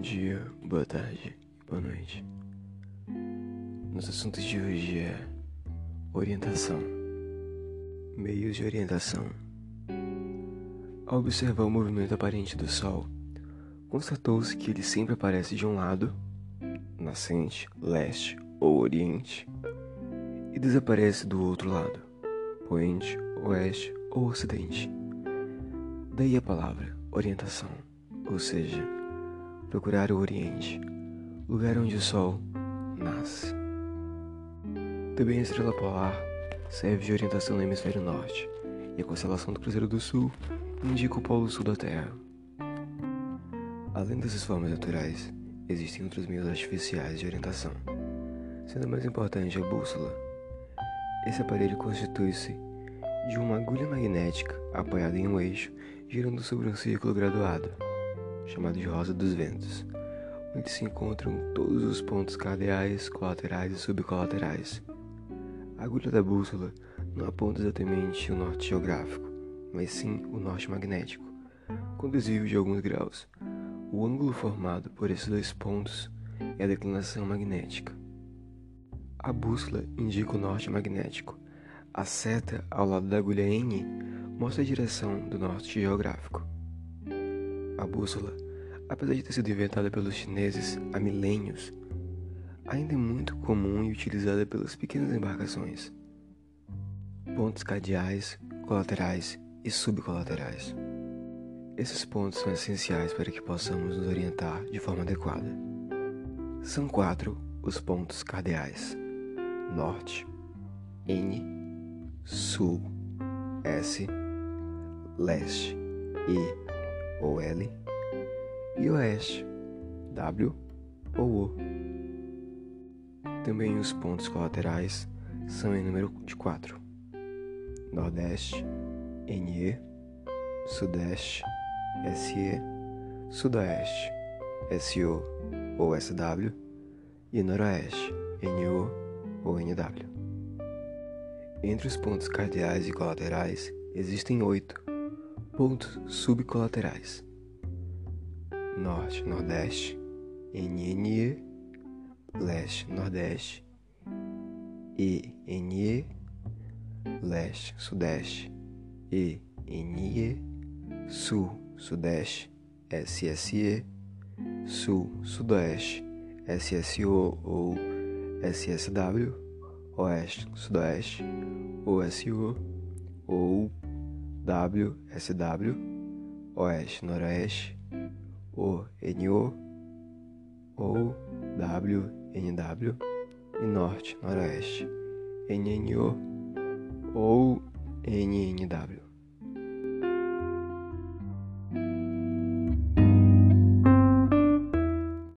dia, boa tarde boa noite. Nosso assunto de hoje é orientação. Meios de orientação. Ao observar o movimento aparente do Sol, constatou-se que ele sempre aparece de um lado, nascente, leste ou oriente, e desaparece do outro lado, poente, oeste ou ocidente. Daí a palavra orientação, ou seja, procurar o Oriente, lugar onde o Sol nasce. Também a estrela polar serve de orientação no hemisfério norte, e a constelação do Cruzeiro do Sul indica o polo sul da Terra. Além dessas formas naturais, existem outros meios artificiais de orientação, sendo mais importante a bússola. Esse aparelho constitui-se de uma agulha magnética apoiada em um eixo girando sobre um círculo graduado chamado de Rosa dos Ventos, onde se encontram todos os pontos cardeais, colaterais e subcolaterais. A agulha da bússola não aponta exatamente o norte geográfico, mas sim o norte magnético, desvio de alguns graus. O ângulo formado por esses dois pontos é a declinação magnética. A bússola indica o norte magnético. A seta ao lado da agulha N mostra a direção do norte geográfico. A bússola, apesar de ter sido inventada pelos chineses há milênios, ainda é muito comum e utilizada pelas pequenas embarcações. Pontos cardeais, colaterais e subcolaterais. Esses pontos são essenciais para que possamos nos orientar de forma adequada. São quatro os pontos cardeais: Norte, N, Sul, S, Leste, E ou L, e Oeste, W ou O. Também os pontos colaterais são em número de 4: Nordeste, NE, Sudeste, SE, Sudoeste, SO ou SW e Noroeste, NO ou NW. Entre os pontos cardeais e colaterais existem oito, pontos subcolaterais: Norte, Nordeste, NNE, Leste, Nordeste, ENE, Leste, Sudeste, ENE, Sul, Sudeste, SSE, Sul, Sudoeste, SSO ou SSW, Oeste, Sudoeste, OSO ou WSW, Oeste, Noroeste, ONO ou WNW e Norte, Noroeste, NNO ou NNW.